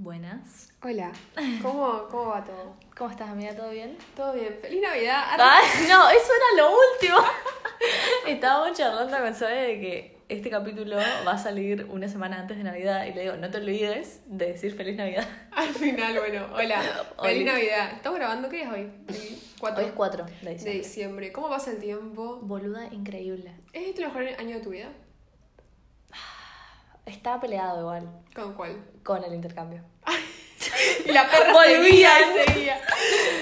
Buenas. Hola, ¿cómo, cómo va todo? ¿Cómo estás, amiga? ¿Todo bien? Todo bien, feliz Navidad. Ay, no, eso era lo último. Estábamos charlando con Zoe de que este capítulo va a salir una semana antes de Navidad y le digo, no te olvides de decir feliz Navidad. Al final, bueno, hola, feliz. Navidad. ¿Estamos grabando? ¿Qué día es hoy? El 4 Hoy es 4 de diciembre. ¿Cómo pasa el tiempo? Boluda increíble. ¿Es este el mejor año de tu vida? Estaba peleado igual ¿Con cuál? con el intercambio. Y la perra Volvía. seguía, seguía.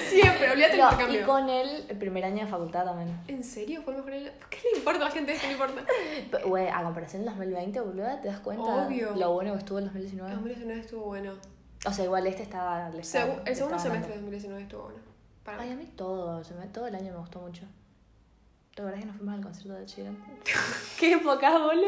Siempre, olvídate del No, y intercambio. con el, el primer año de facultad también. ¿En serio? ¿Fue el mejor? ¿Qué le importa a la gente esto? No importa. Güey, a comparación del 2020, boluda, ¿te das cuenta Obvio. lo bueno que estuvo el 2019? 2019 estuvo bueno. O sea, igual este estaba... le estaba- Segu- le el segundo estaba semestre de dando. 2019 estuvo bueno. Para Ay, a mí todo, todo el año me gustó mucho. ¿Te acuerdas que nos fuimos al concierto de Sheeran? ¡Qué época, boluda!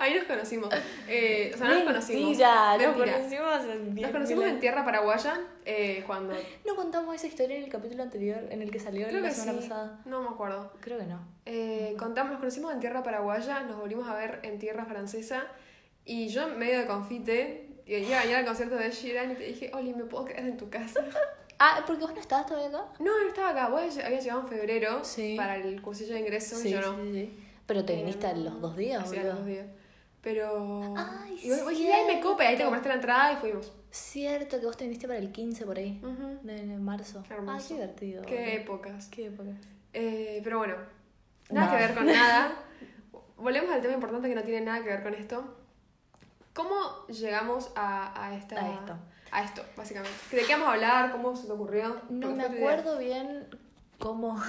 Ahí nos conocimos. Eh, o sea, no nos conocimos. Mentira, nos conocimos en Nos conocimos en tierra paraguaya eh, cuando. No contamos esa historia en el capítulo anterior, en el que salió Creo la que semana sí. pasada. No me acuerdo. Creo que no. Eh, contamos, nos conocimos en tierra paraguaya, nos volvimos a ver en tierra francesa. Y yo, en medio de confite, iba a ir al concierto de Sheeran y te dije, Oli, ¿me puedo quedar en tu casa? Ah, porque vos no estabas todavía acá. No, no estaba acá. Vos habías llegado en febrero Sí. para el cursillo de ingreso y yo no. sí, sí. Pero te viniste a Eh, los dos días, sí, a boludo. los dos días. Pero. Ay, y vos, vos dijiste, ay, me cope, ahí te cierto. compraste la entrada y fuimos. Cierto que vos te viniste para el 15 por ahí. Ujú. De, de marzo. Hermoso. Ah, qué divertido. Qué boludo. épocas. Qué época. Eh, pero bueno, nada Nada. que ver con nada. Volvemos al tema importante que no tiene nada que ver con esto. ¿Cómo llegamos a, a esta, A esto. A esto, básicamente? ¿De qué vamos a hablar? ¿Cómo se te ocurrió? No ¿Por me acuerdo bien cómo,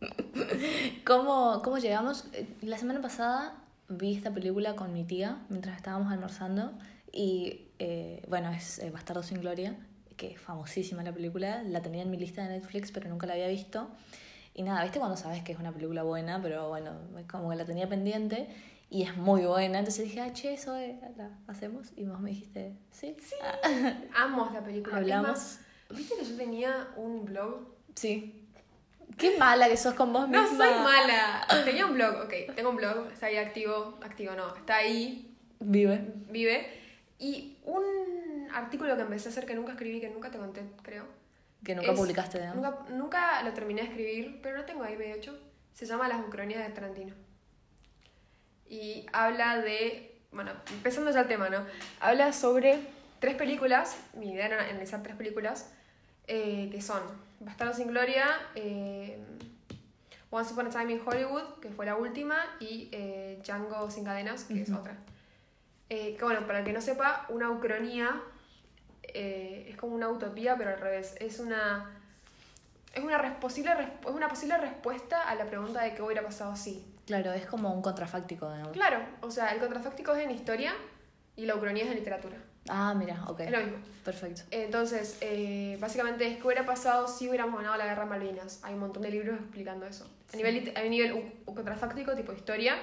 cómo, cómo llegamos. La semana pasada vi esta película con mi tía mientras estábamos almorzando y eh, bueno, es eh, Bastardo sin Gloria, que es famosísima la película, la tenía en mi lista de Netflix pero nunca la había visto. Y nada, viste cuando sabes que es una película buena, pero bueno, como que la tenía pendiente y es muy buena. Entonces dije, ah, che, eso eh, la hacemos. Y vos me dijiste, sí. Ah, Amo esta película. Hablamos. más, ¿Viste que yo tenía un blog? Sí. Qué mala que sos con vos No misma. soy mala. Tenía un blog, ok. Tengo un blog, está ahí activo. Activo no, está ahí, Vive. vive. Y un artículo que empecé a hacer que nunca escribí, que nunca te conté, creo. Que nunca Es- publicaste, digamos. Nunca, nunca lo terminé de escribir, pero lo tengo ahí medio hecho. Se llama Las Ucranias de Tarantino. Y habla de. Bueno, empezando ya el tema, ¿no? Habla sobre tres películas. Mi idea era analizar tres películas. eh, que son Bastardo sin Gloria, eh, Once Upon a Time in Hollywood, que fue la última, y eh, Django sin cadenas, que es otra. Que bueno, para el que no sepa, una ucronía es como una utopía, pero al revés. Es una. Es una, posible, es una posible respuesta a la pregunta de qué hubiera pasado si. Claro, es como un contrafáctico, digamos. Claro, o sea, el contrafáctico es en historia y la ucronía es en literatura. Ah, mira, ok. Es lo mismo. Perfecto. Entonces, eh, básicamente es qué hubiera pasado si hubiéramos ganado la guerra en Malvinas. Hay un montón de libros explicando eso. A Sí. nivel, a nivel u- u- contrafáctico, tipo historia,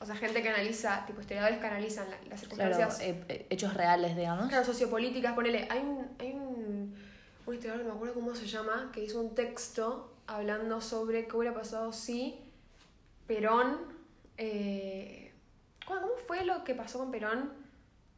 o sea, gente que analiza, tipo historiadores que analizan la- las Claro, circunstancias eh, eh, hechos reales, digamos. Claro, sociopolíticas, ponele, hay un, hay un, un historiador, no me acuerdo cómo se llama, que hizo un texto hablando sobre qué hubiera pasado si Perón, eh, ¿cómo fue lo que pasó con Perón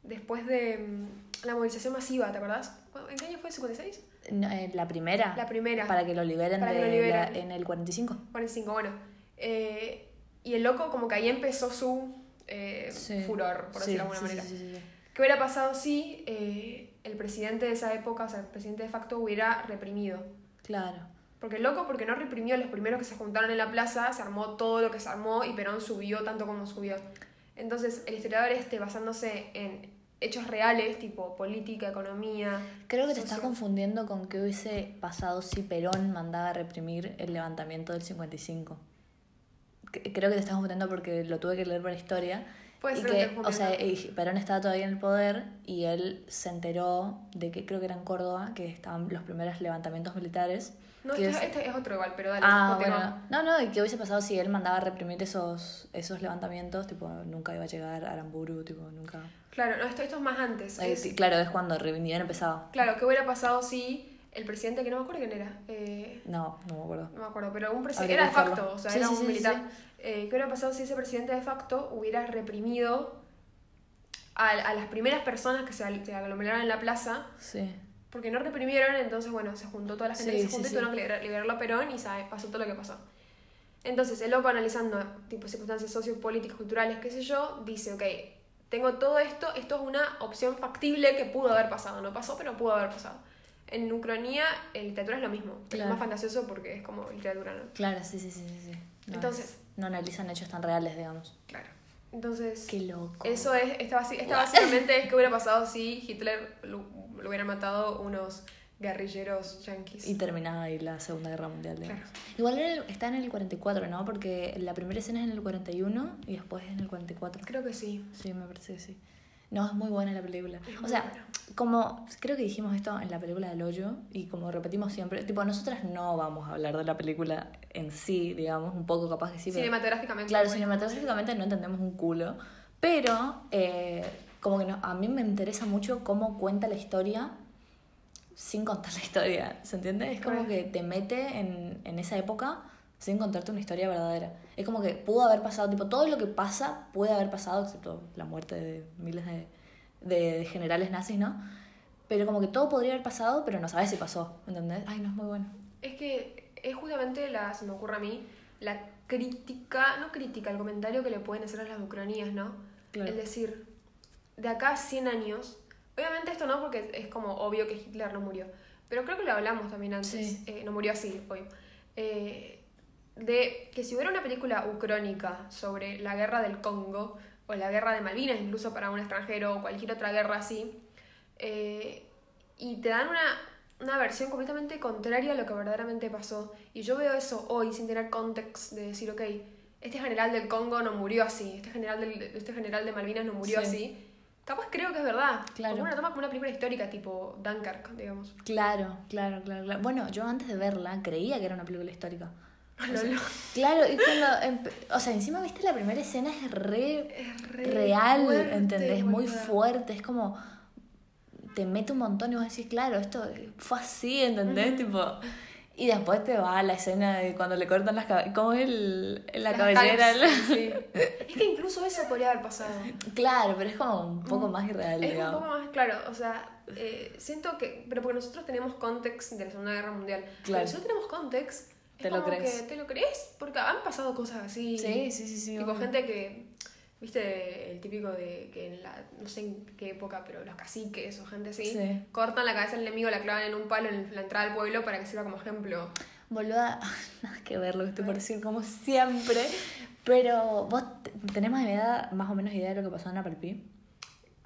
después de mm, la movilización masiva, ¿te acordás? ¿En qué año fue? ¿56? No, eh, la primera. La primera. Para que lo liberen, Para que de lo liberen. la- en el 45. 45, bueno. Eh, y el loco como que ahí empezó su eh, Sí. furor, por Sí, decirlo de alguna sí, manera. sí, sí, sí, sí. ¿Qué hubiera pasado si eh, el presidente de esa época, o sea, el presidente de facto, hubiera reprimido? Claro. Porque loco, porque no reprimió, los primeros que se juntaron en la plaza, se armó todo lo que se armó y Perón subió tanto como subió. Entonces, el historiador este, basándose en hechos reales, tipo política, economía... Creo que te estás confundiendo con qué hubiese pasado si Perón mandaba a reprimir el levantamiento del 55. C- Creo que te estás confundiendo porque lo tuve que leer por historia. Y que, o sea, Perón estaba todavía en el poder y él se enteró de que creo que era en Córdoba que estaban los primeros levantamientos militares. No, este, es- este es otro igual, pero dale, Ah, bueno. No, no, y qué hubiese pasado si él mandaba a reprimir esos, esos levantamientos, tipo, nunca iba a llegar a Aramburu, tipo, nunca... Claro, no, esto, esto es más antes. Eh, es- claro, es cuando re- ni habían empezado. Claro, ¿qué hubiera pasado si el presidente, que no me acuerdo quién era, eh, No, no me acuerdo. no me acuerdo, pero un presidente era de facto, o sea, Sí, era sí, un sí, militar. Eh, ¿Qué hubiera pasado si ese presidente de facto hubiera reprimido a, a las primeras personas que se, se aglomeraron en la plaza, Sí. porque no reprimieron, entonces, bueno, se juntó toda la gente Sí, que se juntó sí. y tuvieron que liber- liberarlo a Perón y sabe, pasó todo lo que pasó. Entonces, el loco analizando tipo circunstancias sociopolíticas, culturales, qué sé yo, dice, ok, tengo todo esto, esto es una opción factible que pudo haber pasado. No pasó, pero pudo haber pasado. En Ucrania, en literatura es lo mismo. Claro. Es más fantasioso porque es como literatura, ¿no? Claro, sí, sí, sí, sí. sí. No, Entonces- es- no analizan hechos tan reales, digamos. Claro. Entonces, Qué loco. eso es, esta, esta básicamente es que hubiera pasado si Hitler lo, lo hubieran matado unos guerrilleros yanquis. Y terminaba ahí la Segunda Guerra Mundial. Claro. Igual en el- está en el 44, ¿no? Porque la primera escena es en el 41 y después es en el 44. Creo que sí. Sí, me parece que sí. No, es muy buena la película. O sea, buena. como creo que dijimos esto en la película del hoyo y como repetimos siempre, tipo, nosotras no vamos a hablar de la película en sí, digamos, un poco capaz que sí, pero... Cinematográficamente. Claro, cinematográficamente no entendemos un culo, pero eh, como que no- a mí me interesa mucho cómo cuenta la historia sin contar la historia, ¿se entiende? Es como que te mete en, en esa época sin contarte una historia verdadera. Es como que pudo haber pasado, tipo, todo lo que pasa puede haber pasado, excepto la muerte de miles de, de- generales nazis, ¿no? Pero como que todo podría haber pasado, pero no sabes si pasó, ¿entendés? Ay, no es muy bueno. Es que es justamente la, se me ocurre a mí, la crítica, no crítica, el comentario que le pueden hacer a las ucranias, ¿no? Claro. Es decir, de acá a 100 años, obviamente esto no porque es como obvio que Hitler no murió, pero creo que lo hablamos también antes, Sí. eh, no murió así, obvio. Eh, de que si hubiera una película ucrónica sobre la guerra del Congo, o la guerra de Malvinas, incluso para un extranjero, o cualquier otra guerra así, eh, y te dan una, una versión completamente contraria a lo que verdaderamente pasó. Y yo veo eso hoy sin tener context de decir, ok, este general del Congo no murió así, este general, del, este general de Malvinas no murió Sí. así. Capaz creo que es verdad. Claro. Como una toma como una película histórica tipo Dunkirk, digamos. Claro, claro, claro, claro. Bueno, yo antes de verla creía que era una película histórica. Claro, y cuando. O sea, encima viste la primera escena es re, Es re real, fuerte, ¿entendés? Muy boluda. fuerte, es como. Te mete un montón y vos decís, claro, esto fue así, ¿entendés? Tipo. Y después te va la escena de cuando le cortan las cabelleras. ¿Cómo es el, la Las cabellera? calzas, sí. Es que incluso eso podría haber pasado. claro, pero es como un poco Mm. más irreal, Es un poco más claro, o sea, eh, siento que, pero porque nosotros tenemos context de la Segunda Guerra Mundial, Claro. pero si no tenemos context, Te lo crees. que te lo crees, porque han pasado cosas así. Sí, sí, sí, sí. Tipo obvio. gente que, viste, el típico de que en la, no sé en qué época, pero los caciques o gente así, Sí. cortan la cabeza del enemigo, la clavan en un palo en la entrada del pueblo para que sirva como ejemplo. Boluda, nada que ver lo que estoy por decir, como siempre. Pero vos te- tenés más, idea, más o menos idea de lo que pasó en Apple Pi.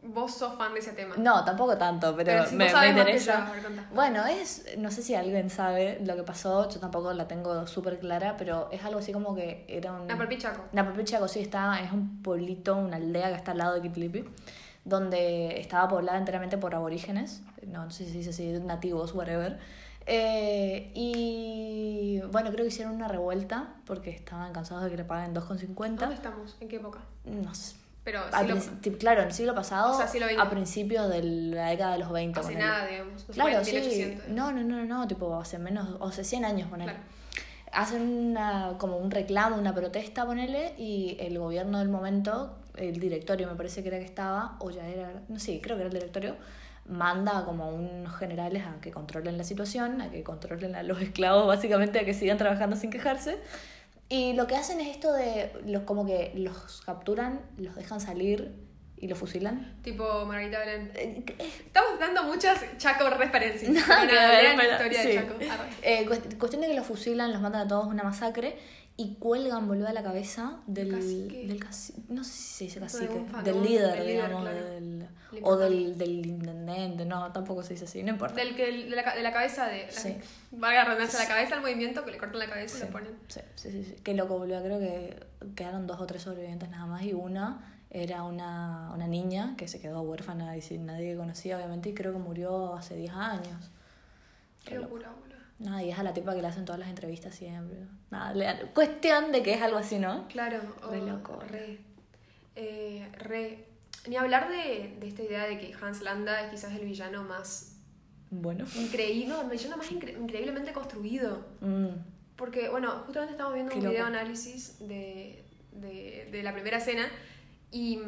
Vos sos fan de ese tema. No, tampoco tanto, pero, Pero si me, me sabés más que interesa. yo, bueno, es, no sé si alguien sabe lo que pasó, yo tampoco la tengo súper clara, pero es algo así como que era un... Apple Pi Chaco. Napapi Chaco, sí, está, es un pueblito, una aldea que está al lado de Kitlipi, donde estaba poblada enteramente por aborígenes, no, no sé si dice así, nativos, whatever. Eh, y bueno, creo que hicieron una revuelta porque estaban cansados de que le paguen ¿Dónde 2,50. estamos? ¿En qué época? No sé. Pero Al sí lo- princi- tip- claro, en el siglo pasado, O sea, siglo a principios de la década de los 20. hace nada, digamos. Se Claro, sí. en 1800. No, no, no, no, tipo hace menos, o sea, 100 años, ponele. Claro. Hacen una, como un reclamo, una protesta, ponele, y el gobierno del momento, el directorio me parece que era que estaba, o ya era, no sé, creo que era el directorio, manda como a unos generales a que controlen la situación, a que controlen a los esclavos, básicamente, a que sigan trabajando sin quejarse. Y lo que hacen es esto de, los, como que los capturan, los dejan salir y los fusilan. Tipo Margarita Belén. Eh, Estamos dando muchas Chaco referencias. Nada, ver, lean la historia sí. de Chaco. Eh, cuest- cuestión de que los fusilan, los mandan a todos una masacre y cuelgan, boludo, la cabeza del cacique. del cacique. No sé si se dice cacique. un fa- Del líder, líder, digamos. claro. del- El o del, del intendente. No, tampoco se dice así, no importa. Del que, de, la, de la cabeza de. La, Sí. Valga redundancia, la cabeza del movimiento que le cortan la cabeza y Sí, lo ponen. sí, sí, sí, sí. Qué loco, boludo. Creo que quedaron dos o tres sobrevivientes nada más y una era una, una niña que se quedó huérfana y sin nadie que conocía, obviamente, y creo que murió hace 10 años. Qué locura, boludo. Nada, y es a la tipa que le hacen todas las entrevistas siempre. Nada, le cuestión de que es algo así, ¿no? Claro. Re oh, loco. Re. Eh, re. Ni hablar de, de esta idea de que Hans Landa es quizás el villano más Bueno. increíble, el villano más incre- increíblemente construido. Mm, Porque, bueno, justamente estamos viendo Qué un loco. video análisis de, de, de la primera escena y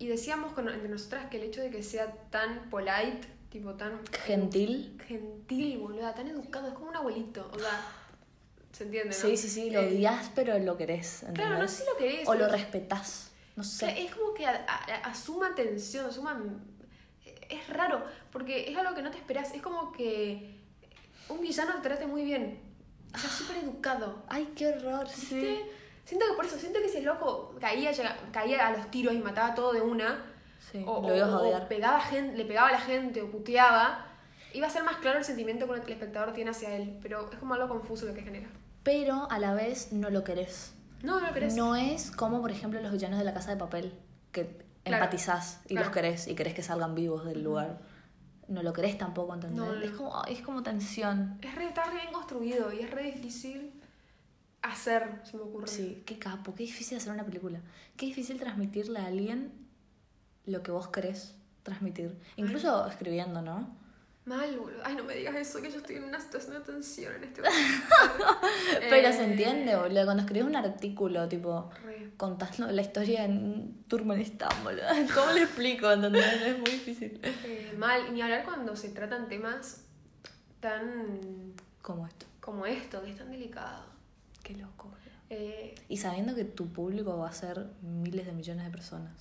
y decíamos con, entre nosotras que el hecho de que sea tan polite, tipo tan... Gentil. Gentil, boluda, tan educado, es como un abuelito, o sea, ¿se entiende? no? Sí, sí, sí, lo Eh, odias, pero lo querés. ¿entendés? Claro, no sé si lo querés. O lo respetás. No sé. Es como que a- a- asuma atención, asuma... Es raro, porque es algo que no te esperas. Es como que un villano te trate muy bien. O sea, súper educado. Ay, qué horror, sí. Siento que por eso, siento que ese loco caía, caía a los tiros y mataba todo de una. Sí, o, lo ibas o- a o odiar. pegaba gente, le pegaba a la gente o puteaba. Iba a ser más claro el sentimiento que el espectador tiene hacia él. Pero es como algo confuso lo que genera. Pero a la vez no lo querés. No, no lo querés. No es como, por ejemplo, los villanos de la casa de papel, que Claro, empatizás y claro. los querés y querés que salgan vivos del lugar. No lo querés tampoco, ¿entendés? No, no, Es, como, es como tensión. Es re, está re bien construido y es re difícil hacer, se me ocurre. Sí, qué capo, qué difícil hacer una película. Qué difícil transmitirle a alguien lo que vos querés transmitir. Incluso escribiendo, ¿no? Mal, boludo. Ay, no me digas eso, que yo estoy en una situación de tensión en este momento. Pero Eh, se entiende, boludo. Cuando escribes un artículo, tipo, Re. contando la historia en Turkmenistán, boludo. ¿Cómo le explico? ¿Entendés? Es muy difícil. Eh, mal, ni hablar cuando se tratan temas tan Como esto. como esto, que es tan delicado. Qué loco, boludo. Eh, Y sabiendo que tu público va a ser miles de millones de personas.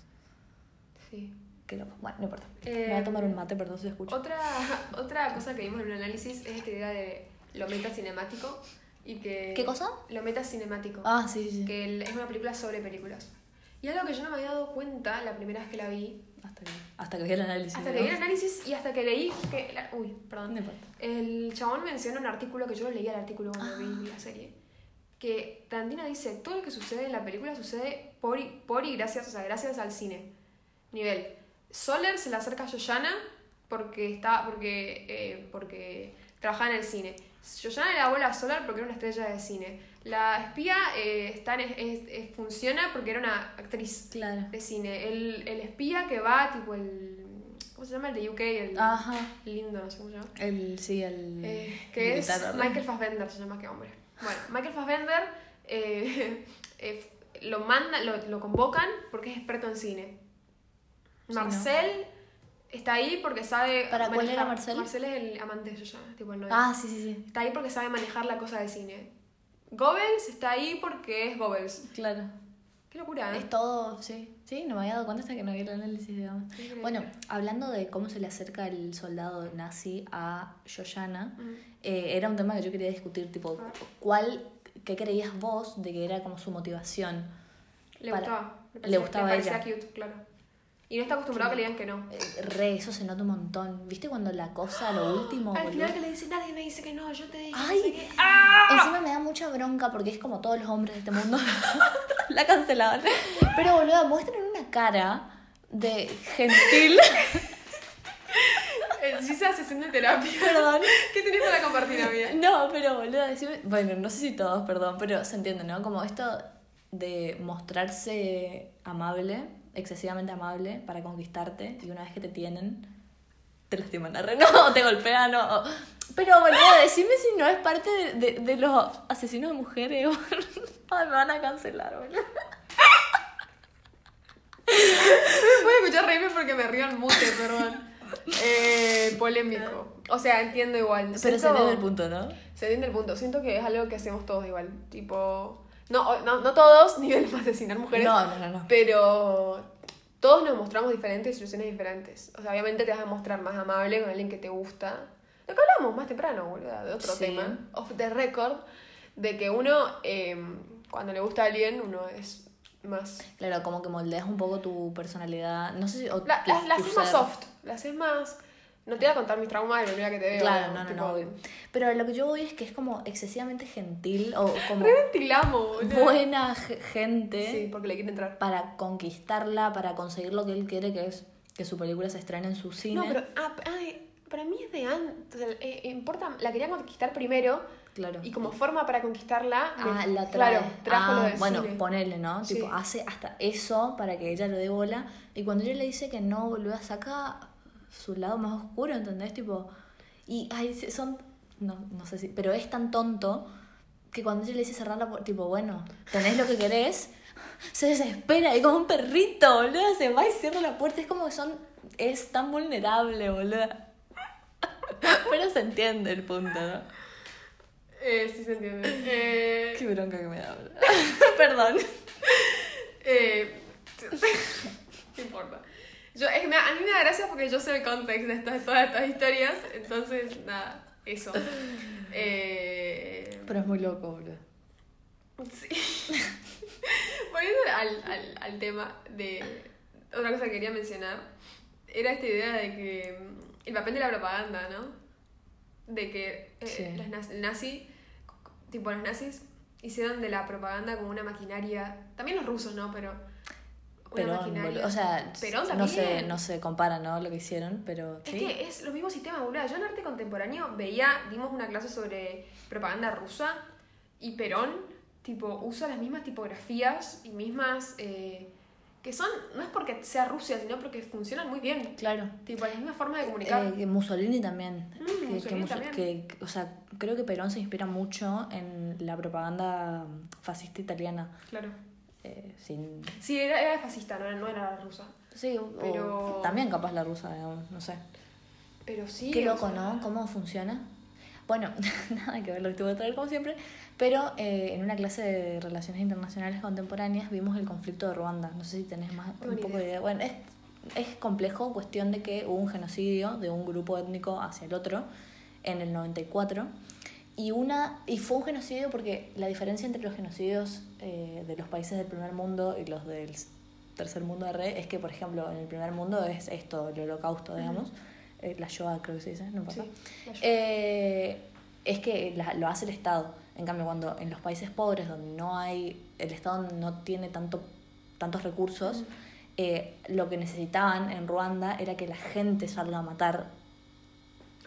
Sí. Qué loco. Bueno, no importa. Eh, Me voy a tomar un mate, perdón si se escucha. Otra, otra cosa que vimos en el análisis es esta idea de lo metacinemático y que... ¿Qué cosa? Lo metacinemático. Ah, sí, sí. Que es una película sobre películas. Y algo que yo no me había dado cuenta la primera vez que la vi, Hasta que, hasta que vi el análisis. hasta que vi el análisis y hasta que leí que... la- uy, perdón. No importa. El chabón menciona un artículo que yo lo leí el artículo cuando vi la serie. Que Tarantino dice, todo lo que sucede en la película sucede por y, por y gracias, o sea, gracias al cine. Nivel. Soler se le acerca a Yoyana porque está, porque, eh, porque trabajaba en el cine. Yoyana le abuela a Soler porque era una estrella de cine. La espía eh, está en- es- es- funciona porque era una actriz Claro. de cine. El, el espía que va, tipo el... ¿Cómo se llama? El de UK, el Ajá. lindo, no sé cómo se llama. El, sí, el. Eh, que es. Michael Fassbender, se llama que hombre. Bueno, Michael Fassbender eh, lo manda, lo, lo convocan porque es experto en cine. Sí, Marcel está ahí porque sabe. ¿Para cuál era manejar- Marcel? Marcel es el amante de Yoyana, tipo el novio. Ah, sí, sí, sí. Está ahí porque sabe manejar la cosa de cine. Goebbels está ahí porque es Goebbels. Claro. Qué locura, ¿eh? Es todo, sí. Sí, no me había dado cuenta hasta que no vi el análisis. Increíble. Bueno, hablando de cómo se le acerca el soldado nazi a Yoyana, eh, era un tema que yo quería discutir, tipo. ¿cuál, qué creías vos de que era como su motivación? Le para- gustaba. le parecía- gustaba a ella. cute, claro. Y no está acostumbrado a que le digan que no. Eh, Re, eso se nota un montón. ¿Viste cuando la cosa, lo último, Al boludo? final que le dice, nadie me dice que no, yo te dije. no Ay, sé qué". ¡Ah! Encima me da mucha bronca porque es como todos los hombres de este mundo. la cancelaban. Pero boludo, muestran una cara de gentil. Sí, se sesión de terapia. Perdón. ¿Qué tenés para compartir, amiga? No, pero boludo, decime. Bueno, no sé si todos, perdón, pero se entiende, ¿no? Como esto de mostrarse amable, excesivamente amable, para conquistarte y una vez que te tienen, te lastiman la re. No, te golpean, no. Pero boludo, decime si no es parte de, de- de los asesinos de mujeres. Ay, me van a cancelar, boludo. Me puedo escuchar reírme porque me río al mute, perdón. Eh, polémico. O sea, entiendo igual. Pero se Siento- entiende el punto, ¿no? Se entiende el punto. Siento que es algo que hacemos todos igual. Tipo. No, no, no todos, nivel para asesinar mujeres. No, no, no, no. Pero todos nos mostramos diferentes situaciones diferentes. O sea, obviamente te vas a mostrar más amable con alguien que te gusta. Lo que hablamos más temprano, boluda, de otro Sí. tema. Off the record. De que uno, eh, cuando le gusta a alguien, uno es más Claro, como que moldeas un poco tu personalidad. No sé si. o La, la, la haces más soft, la haces más... No te voy a contar mis traumas de la primera que te veo. Claro, no, no, tipo, no, obvio. Pero lo que yo voy es que es como excesivamente gentil o como Reventilamos, buena ge- gente Sí, porque le quiere entrar. para conquistarla, para conseguir lo que él quiere, que es que su película se estrene en su cine. No, pero ah, ay, para mí es de antes. eh, importa, la quería conquistar primero Claro. y como forma para conquistarla. me- Ah, la trae. Claro, trajo Ah, lo bueno, cine. ponele, ¿no? Sí. Tipo, hace hasta eso para que ella lo dé bola. Y cuando ella le dice que no, boluda, saca su lado más oscuro, ¿entendés? Tipo, y ay, son, no, no sé si, pero es tan tonto que cuando ella le dice cerrar la puerta, tipo, bueno, tenés lo que querés, se desespera y como un perrito, boludo, se va y cierra la puerta. Es como que son. Es tan vulnerable, boludo. Pero se entiende el punto, ¿no? Eh, sí se entiende. Eh, Qué bronca que me da, boludo. Perdón. eh, no importa. Yo, es que me- a mí me da gracia porque yo sé el contexto de estas, todas estas historias, entonces, nada, eso. Eh, Pero es muy loco, boludo. Sí. Volviendo al, al, al tema de otra cosa que quería mencionar, era esta idea de que mm, el papel de la propaganda, ¿no? De que eh, Sí. naz- el nazi, tipo los nazis, hicieron de la propaganda como una maquinaria, también los rusos, ¿no? Pero Perón, boludo. O sea, Perón no se, no se compara, ¿no? Lo que hicieron, pero Es sí. que es los mismos sistemas, boludo. Yo en arte contemporáneo veía, dimos una clase sobre propaganda rusa y Perón, tipo, usa las mismas tipografías y mismas. eh, que son, no es porque sea Rusia, sino porque funcionan muy bien. Claro. Tipo, las mismas formas de comunicar. Eh, que Mussolini también. Mm, que, que Mussolini Musso- también. que- que- o sea, creo que Perón se inspira mucho en la propaganda fascista italiana. Claro. Eh, sin, Sí, era, era fascista, no era, no era rusa. sí, Pero- o también capaz la rusa, digamos, no sé. Pero sí. Qué loco, sea, ¿no? ¿Cómo funciona? Bueno, nada que ver lo que tuve que traer como siempre, pero eh, en una clase de Relaciones Internacionales Contemporáneas vimos el conflicto de Ruanda. No sé si tenés más un poco idea. de idea. Bueno, es, es complejo, cuestión de que hubo un genocidio de un grupo étnico hacia el otro en el 94. Y, una, y fue un genocidio porque la diferencia entre los genocidios eh, de los países del primer mundo y los del tercer mundo de re es que, por ejemplo, en el primer mundo es esto, el holocausto, digamos. Eh, la Shoah creo que se dice, no. Sí, Shoah. Eh, es que la- lo hace el Estado. En cambio, cuando en los países pobres, donde no hay, el Estado no tiene tanto, tantos recursos, eh, lo que necesitaban en Ruanda era que la gente salga a matar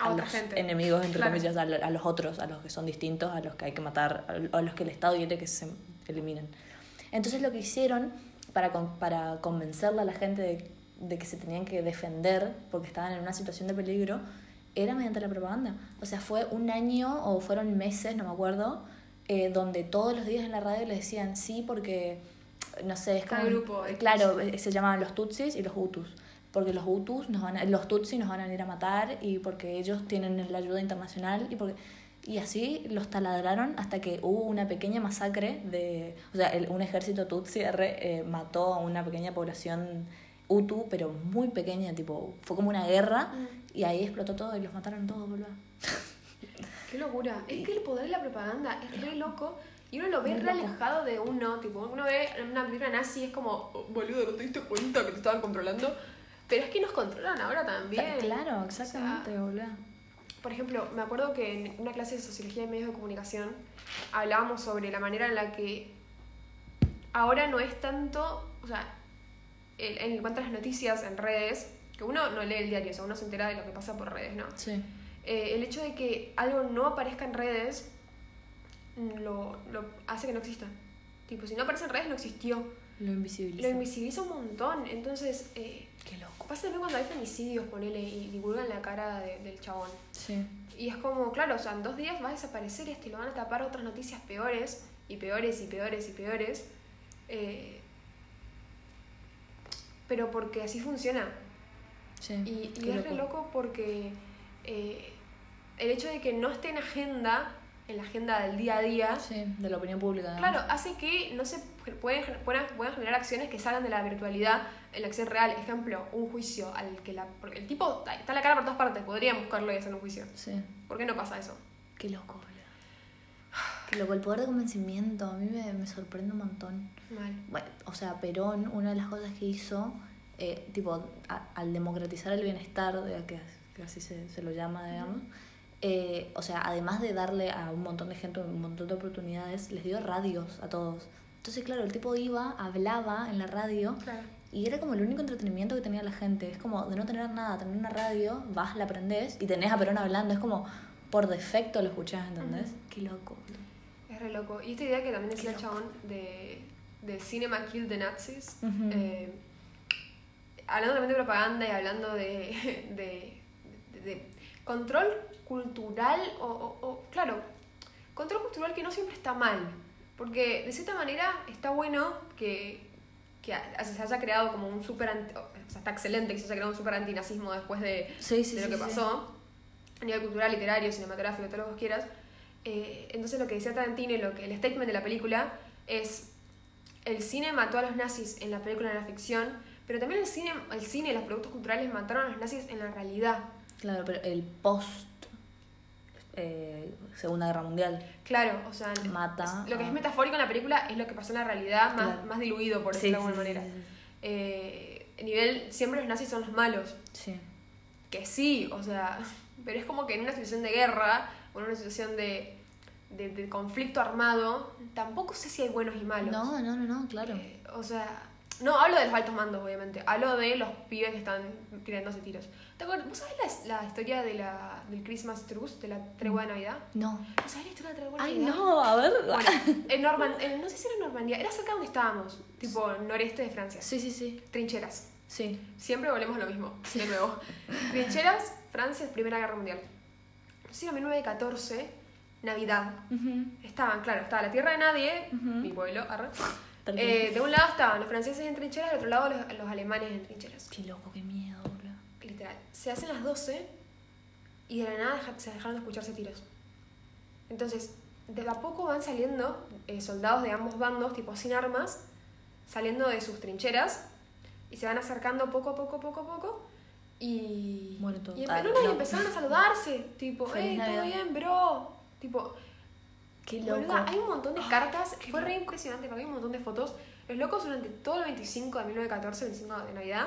A a otra los gente. enemigos, entre Claro. comillas, a, lo- a los otros, a los que son distintos, a los que hay que matar, a los que el Estado quiere que se eliminen. Entonces lo que hicieron para, con- para convencerle a la gente de, de que se tenían que defender porque estaban en una situación de peligro, era mediante la propaganda. O sea, fue un año o fueron meses, no me acuerdo, eh, donde todos los días en la radio les decían sí porque, no sé, es como... Tal grupo, claro, eh, se llamaban los Tutsis y los Hutus. Porque los Hutus nos van a, los Tutsis nos van a ir a matar y porque ellos tienen la ayuda internacional y porque y así los taladraron hasta que hubo una pequeña masacre de o sea el- un ejército Tutsi R, eh, mató a una pequeña población Hutu pero muy pequeña tipo fue como una guerra Mm. y ahí explotó todo y los mataron todos boludo Qué locura. Es que el poder de la propaganda es re loco y uno lo ve re alejado de uno. Tipo, uno ve una película nazi y es como, "Oh, boludo, ¿no te diste cuenta que te estaban controlando? Pero es que nos controlan ahora también. claro O exactamente sea, boludo por ejemplo, me acuerdo que en una clase de sociología y medios de comunicación hablábamos sobre la manera en la que ahora no es tanto, o sea, en cuanto a las noticias en redes, que uno no lee el diario, o sea, uno se entera de lo que pasa por redes, ¿no? sí Eh, el hecho de que algo no aparezca en redes mm, lo, lo hace que no exista. Tipo, si no aparece en redes, no existió. lo invisibiliza Lo invisibiliza un montón. Entonces, eh, qué loco pasa también cuando hay femicidios, ponele, y divulgan la cara de- del chabón. sí Y es como, claro, o sea, en dos días va a desaparecer este y lo van a tapar otras noticias peores, y peores, y peores, y peores. Eh, pero porque así funciona. sí Y, y es re loco porque eh, el hecho de que no esté en agenda, en la agenda del día a día, sí de la opinión pública digamos. claro, hace que no se pueden, puedan, puedan generar acciones que salgan de la virtualidad en la acción real. Ejemplo, un juicio al que la. Porque el tipo está la cara por todas partes, podrían buscarlo y hacer un juicio. sí ¿Por qué no pasa eso? Qué loco, boludo. Qué loco, el poder de convencimiento a mí me, me sorprende un montón. Mal. Bueno, o sea, Perón, una de las cosas que hizo, eh, tipo, a- al democratizar el bienestar, de- que, que así se, se lo llama, digamos, eh, o sea, además de darle a un montón de gente un montón de oportunidades, les dio radios a todos. Entonces, claro, el tipo iba, hablaba en la radio Claro. y era como el único entretenimiento que tenía la gente. Es como de no tener nada, tener una radio, vas, la prendés y tenés a Perón hablando. Es como por defecto lo escuchás, ¿entendés? Ujú. Qué loco. Es re loco. Y esta idea que también decía el chabón de, de Cinema Kill the Nazis, eh, hablando también de propaganda y hablando de, de, de- de control cultural, o, o- o, claro, control cultural que no siempre está mal, Porque de cierta manera está bueno que, que se haya creado como un super o sea, está excelente que se haya creado un super antinazismo después de, Sí, sí, de lo sí, que pasó, a nivel cultural, literario, cinematográfico, todo lo que quieras. Eh, entonces lo que decía Tarantino y lo que el statement de la película es el cine mató a los nazis en la película, en la ficción, pero también el cine, el cine y los productos culturales mataron a los nazis en la realidad. Claro, pero el post eh, Segunda Guerra Mundial. Claro, o sea, Mata lo que a- es metafórico en la película es lo que pasó en la realidad, más, Claro. más diluido, por Sí, decirlo de alguna sí, sí, manera. sí, Eh, nivel, siempre los nazis son los malos. Sí. Que sí, o sea, pero es como que en una situación de guerra o en una situación de, de, de conflicto armado, tampoco sé si hay buenos y malos. No, no, no, no, claro. Eh, o sea, no hablo de los altos mandos, obviamente. Hablo de los pibes que están tirándose tiros. ¿Te acuerdas? ¿Vos sabés la, la historia de la, del Christmas Truce, de la tregua de Navidad? No. ¿Vos sabés la historia de la tregua de Ay, Navidad? no, a ver. Bueno, en Norman, en- no sé si era Normandía, era cerca de donde estábamos, tipo noreste de Francia. Sí, sí, sí. Trincheras. Sí. Siempre volvemos a lo mismo, de nuevo. Trincheras, Francia, Primera Guerra Mundial. Sí, en 1914, Navidad. Ujú. Estaban, claro, estaba la tierra de nadie, Ujú. mi pueblo, arre. Eh, de un lado estaban los franceses en trincheras, del otro lado los, los alemanes en trincheras. Qué loco, qué miedo, boludo. Literal. Se hacen las 12 y de la nada se dejaron de escucharse tiros. Entonces, de a poco van saliendo eh, soldados de ambos bandos, tipo sin armas, saliendo de sus trincheras y se van acercando poco a poco, poco a poco. Y, Muere todo. y, empe- Ah, no, no, y empezaron a saludarse, tipo, hey, todo Navidad". bien, bro. Tipo, Qué loco. Boluda, hay un montón de Ah, cartas, qué fue re loco. impresionante porque hay un montón de fotos. Los locos durante todo el 25 de 1914, 25 de Navidad,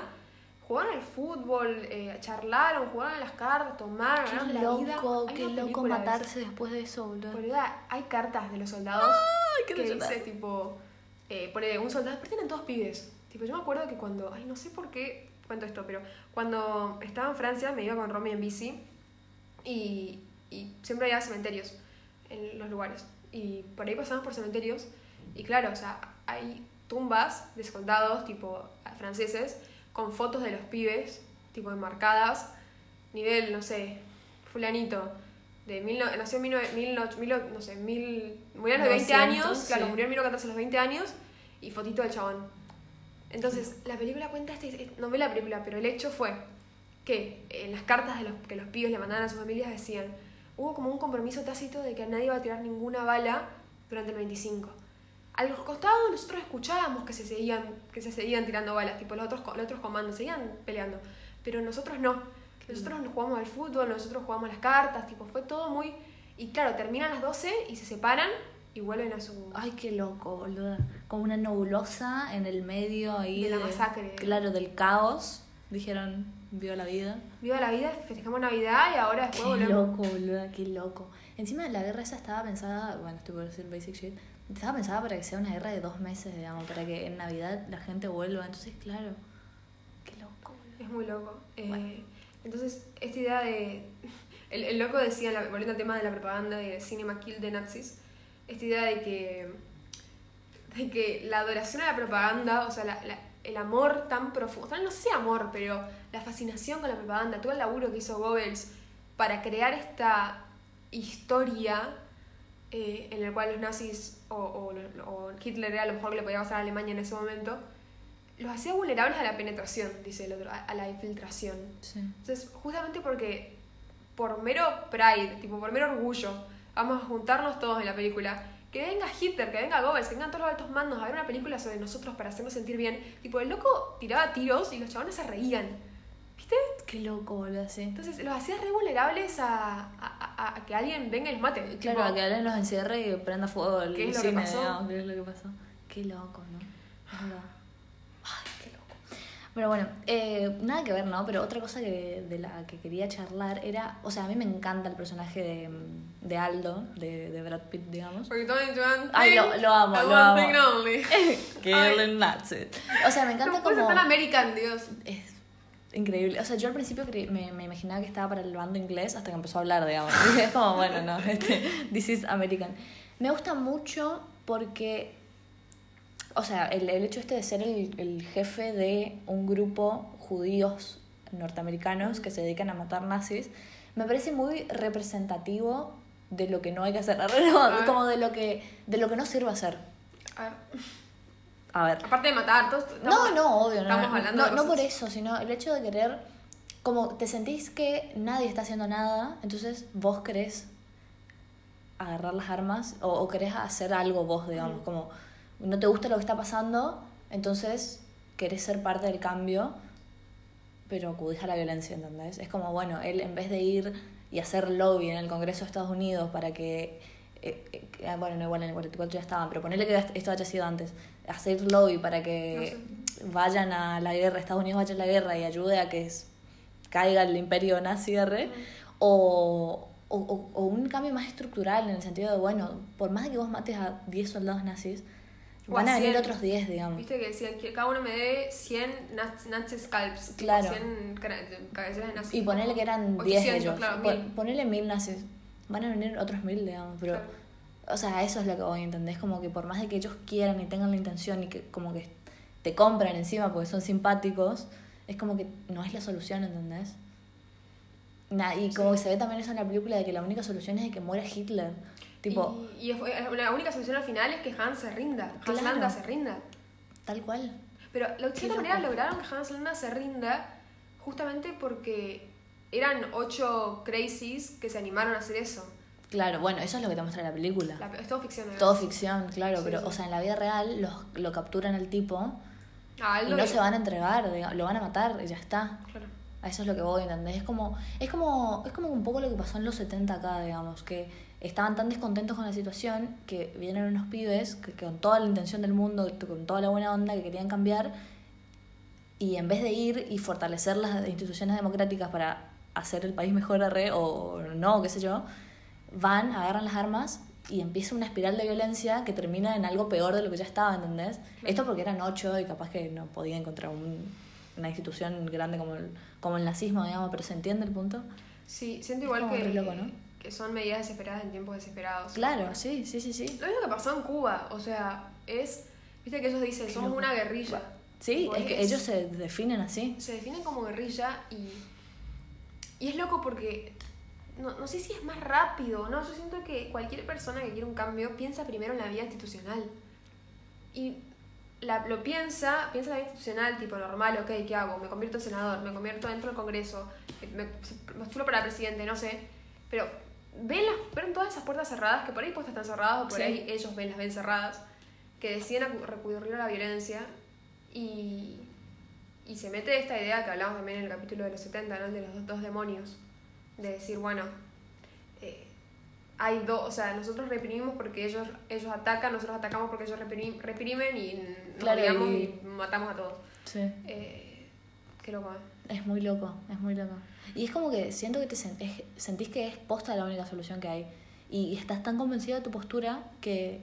jugaron al fútbol, eh, charlaron, jugaron a las cartas, tomaron, Qué la vida. loco, Hay qué loco película de matarse después de eso, boludo. Boluda, hay cartas de los soldados qué que dice tipo, eh, pone un soldado, pero eran todos pibes. Tipo, yo me acuerdo que cuando, ay, no sé por qué cuento esto, pero cuando estaba en Francia me iba con Romy en bici y, y siempre había cementerios en los lugares. Y por ahí pasamos por cementerios y claro, o sea, hay tumbas de soldados tipo franceses con fotos de los pibes, tipo enmarcadas, nivel, no sé, fulanito, de mil, no- nació en mil, mil no- mil no sé, mil, murió a los 20 900, años, claro, sí. murió en 1914 a los 20 años y fotito del chabón. Entonces, la película cuenta este, eh, no ve la película, pero el hecho fue que en las cartas de los, que los pibes le mandaban a sus familias decían, hubo como un compromiso tácito de que nadie iba a tirar ninguna bala durante el 25. A los costados nosotros escuchábamos que se seguían, que se seguían tirando balas, tipo los otros, los otros comandos, seguían peleando, pero nosotros no. Nosotros nos jugamos al fútbol, nosotros jugamos las cartas, tipo, fue todo muy... Y claro, terminan las 12 y se separan y vuelven a su... Ay, qué loco, boludo. Como una nebulosa en el medio ahí. De la masacre. Claro, del caos. Dijeron, vio la vida. Viva la vida, festejamos Navidad y ahora Qué después volvemos. loco, boludo, qué loco. Encima la guerra esa estaba pensada, bueno, estoy por decir basic shit, estaba pensada para que sea una guerra de dos meses, digamos, para que en Navidad la gente vuelva. Entonces, claro, qué loco, boludo. Es muy loco. Eh, Bueno. Entonces, esta idea de. El, el loco decía, la- volviendo al tema de la propaganda y del cinema kill de nazis, esta idea de que. de que la adoración a la propaganda, o sea, la- la- el amor tan profundo, o sea, no sé si amor, pero la fascinación con la propaganda, todo el laburo que hizo Goebbels para crear esta historia eh, en el cual los nazis o, o, o Hitler era lo mejor que le podía pasar a Alemania en ese momento, los hacía vulnerables a la penetración, dice el otro, a, a la infiltración. Sí. Entonces, justamente porque por mero pride, tipo por mero orgullo, vamos a juntarnos todos en la película. Que venga Hitler, que venga Goebbels, que vengan todos los altos mandos a ver una película sobre nosotros para hacernos sentir bien. Tipo, el loco tiraba tiros y los chabones se reían. ¿Viste? Qué loco, boludo, sí. Entonces los hacía re vulnerables a, a- a- a que alguien venga y los mate. Claro, Tipo, a que alguien los encierre y prenda fuego el ¿Qué es lo que pasó? ¿qué es lo que pasó? Qué loco, ¿no? Es verdad. Pero bueno, eh, nada que ver, ¿no? Pero otra cosa que, de la que quería charlar era, o sea, a mí me encanta el personaje de, de Aldo, de, de Brad Pitt, digamos. Porque Ay, lo- lo amo, lo one amo. thing only. Killing Nazis. O sea, me encanta No como... tan American, Dios. Es increíble. O sea, yo al principio creí- me, me imaginaba que estaba para el bando inglés hasta que empezó a hablar, digamos. Y es como, bueno, no, este, this is American. Me gusta mucho porque, o sea, el, el hecho este de ser el, el jefe de un grupo judíos norteamericanos que se dedican a matar nazis, me parece muy representativo de lo que no hay que hacer. No, como de lo que, de lo que no sirve hacer. A ver. A ver. Aparte de matar, todos. No, no, obvio, no. Estamos no, hablando no, de no por eso, sino el hecho de querer, como te sentís que nadie está haciendo nada, entonces vos querés agarrar las armas o, o querés hacer algo vos, digamos, como no te gusta lo que está pasando, entonces querés ser parte del cambio, pero acudís a la violencia, ¿entendés? Es como, bueno, él en vez de ir y hacer lobby en el Congreso de Estados Unidos para que, eh, eh, ah, bueno, no igual en el 44 ya estaban, pero ponerle que esto haya sido antes, hacer lobby para que vayan a la guerra, Estados Unidos vaya a la guerra y ayude a que es- caiga el imperio nazi, arre, o, o, o- o un cambio más estructural en el sentido de, bueno, por más de que vos mates a 10 soldados nazis, van a a venir 100. otros 10, digamos. Viste que decían que cada uno me dé 100 naz- Nazi scalps. Claro. 100 cara- cabeceras de nazi. Y ponerle que eran O 10 de 800, ellos. claro, mil. Ponerle mil nazis. Van a venir otros mil, digamos. Pero, Claro. o sea, eso es lo que voy. Es como que por más de que ellos quieran y tengan la intención y que como que te compran encima porque son simpáticos, es como que no es la solución, ¿entendés? Na- y como que se ve también eso en la película de que la única solución es de que muera Hitler. Tipo, Y, y la única solución al final es que Hans se rinda. Hans Claro. Landa se rinda. tal cual. Pero de cierta manera lograron que Hans Landa se rinda justamente porque eran ocho crazies que se animaron a hacer eso. Claro, bueno, eso es lo que te muestra la película. La- es todo ficción. ¿no? Todo ficción, claro, Sí, pero, sí. o sea, en la vida real los, lo capturan al tipo Ah, y no se van a entregar, lo van a matar y ya está. Claro. A eso es lo que voy, ¿entendés? Es como, es como, es como un poco lo que pasó en los 70 acá, digamos, que estaban tan descontentos con la situación que vienen unos pibes que, que con toda la intención del mundo, con toda la buena onda que querían cambiar, y en vez de ir y fortalecer las instituciones democráticas para hacer el país mejor arre, o no, qué sé yo, van, agarran las armas y empieza una espiral de violencia que termina en algo peor de lo que ya estaba, ¿entendés? Esto porque eran ocho y capaz que no podía encontrar un- una institución grande como el, como el nazismo, digamos, pero ¿se entiende el punto? Sí, siento igual que, loco, ¿no? Que son medidas desesperadas en tiempos desesperados. Claro, sí, sí, sí, sí. Lo mismo que pasó en Cuba, o sea, es. Viste que ellos dicen, somos una guerrilla. Sí, es que ellos se definen así. se definen como guerrilla y. Y es loco porque. No, no sé si es más rápido, ¿no? Yo siento que cualquier persona que quiere un cambio piensa primero en la vida institucional. Y la- lo piensa, piensa en la vida institucional, tipo normal, ok, ¿qué hago? Me convierto en senador, me convierto dentro del Congreso, me me postulo para presidente, no sé. Pero ven, las, ven todas esas puertas cerradas, que por ahí puestas están cerradas o por Sí. ahí ellos ven las ven cerradas, que deciden recurrir a la violencia y, y se mete esta idea que hablamos también en el capítulo de los 70, ¿no? De los dos, demonios, de decir, bueno, eh, hay dos, o sea, nosotros reprimimos porque ellos, ellos atacan, nosotros atacamos porque ellos reprim- reprimen y nos Claro, y... matamos a todos. Sí. Eh, qué loco, ¿eh? Es muy loco, es muy loco. Y es como que siento que te sen- es- sentís que es posta la única solución que hay. Y estás tan convencido de tu postura que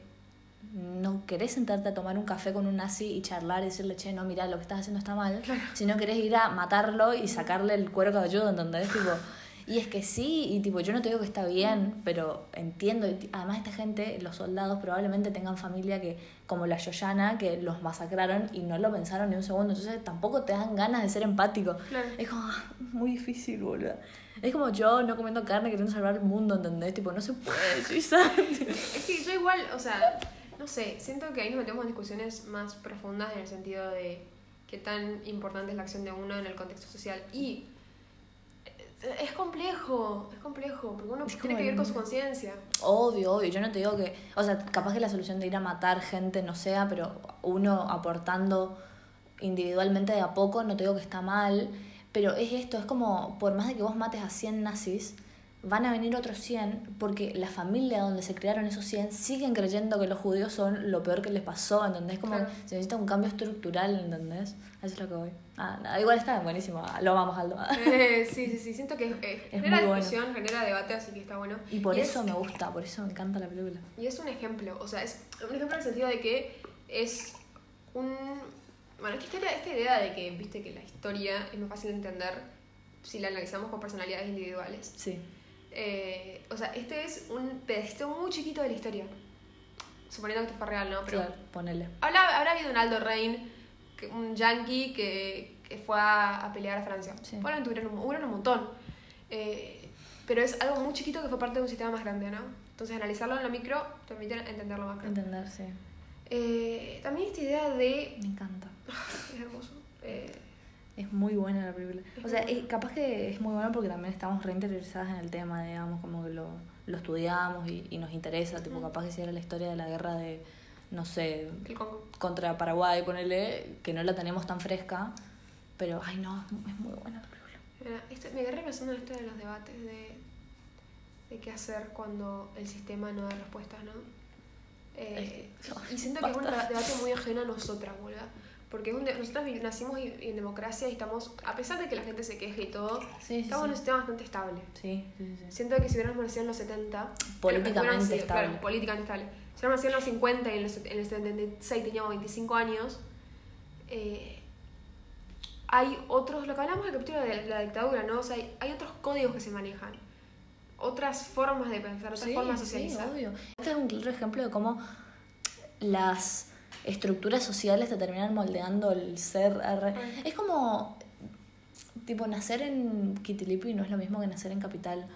no querés sentarte a tomar un café con un nazi y charlar y decirle, che, no, mira, lo que estás haciendo está mal, sino querés ir a matarlo y sacarle el cuero cabelludo, ¿entendés? Tipo, y es que sí, y tipo, yo no te digo que está bien, pero entiendo, y además esta gente, los soldados probablemente tengan familia que, como la Yoyana, que los masacraron y no lo pensaron ni un segundo, entonces tampoco te dan ganas de ser empático. Claro. Es como ah, muy difícil, boludo. Es como yo no comiendo carne queriendo salvar el mundo, ¿entendés? Tipo, no se puede, Suiza. Es que yo igual, o sea, no sé, siento que ahí nos metemos en discusiones más profundas en el sentido de qué tan importante es la acción de uno en el contexto social. Y es complejo, es complejo, porque uno tiene que vivir con su conciencia. Obvio, obvio. Yo no te digo que. O sea, capaz que la solución de ir a matar gente no sea, pero uno aportando individualmente de a poco, no te digo que está mal. Pero es esto, es como, por más de que vos mates a 100 nazis, van a venir otros 100 porque la familia donde se crearon esos 100 siguen creyendo que los judíos son lo peor que les pasó, ¿entendés? Como Claro. se necesita un cambio estructural, ¿entendés? Eso es lo que voy. Ah, nada, igual está buenísimo, lo vamos Aldo. Eh, sí, sí, sí, siento que eh, Es genera muy bueno. discusión, genera debate, así que está bueno. Y por es- eso me gusta, por eso me encanta la película. Y es un ejemplo, o sea, es un ejemplo en el sentido de que es un... Bueno, es que esta, esta idea de que, viste, que la historia es más fácil de entender si la analizamos con personalidades individuales. Sí. Eh, o sea, este es un pedacito muy chiquito de la historia. Suponiendo que esto fue real, ¿no? Pero Claro, ponele. habrá, habrá habido un Aldo Rein, un yankee que, que fue a, a pelear a Francia. Sí. Probablemente hubieran un, un montón. Eh, pero es algo muy chiquito que fue parte de un sistema más grande, ¿no? Entonces analizarlo en lo micro te permite entenderlo más grande. Entender, sí. Eh, también esta idea de... Me encanta. Es hermoso. Eh, Es muy buena la película. Es O sea, eh, capaz que es muy buena porque también estamos reinteriorizadas en el tema, digamos, como que lo, lo estudiamos y, y nos interesa. Tipo, capaz que si era la historia de la guerra de, no sé, contra Paraguay, ponele, que no la tenemos tan fresca. Pero, ay, no, es, mu- es muy buena la película. Mira, esto- me agarré pensando en esto de los debates de, de qué hacer cuando el sistema no da respuestas, ¿no? Eh, y siento que es un debate muy ajeno a nosotras, boludo. Porque es un de- vi- nacimos en democracia y estamos, a pesar de que la gente se queje y todo, Sí, sí, estamos en un sistema bastante estable. Sí. Siento que si hubiéramos nacido en los 70, Políticamente estable. Claro, políticamente estable. Si hubiéramos nacido en los 50 y en, los, en el 76 teníamos 25 años, eh, hay otros, lo que hablamos del capítulo de la dictadura, ¿no? O sea, hay, hay otros códigos que se manejan, otras formas de pensar, otras Sí, formas de sí, socializar. obvio. Este es un claro ejemplo de cómo las estructuras sociales te terminan moldeando el ser. Es como, tipo, nacer en Kitilipi no es lo mismo que nacer en Capital.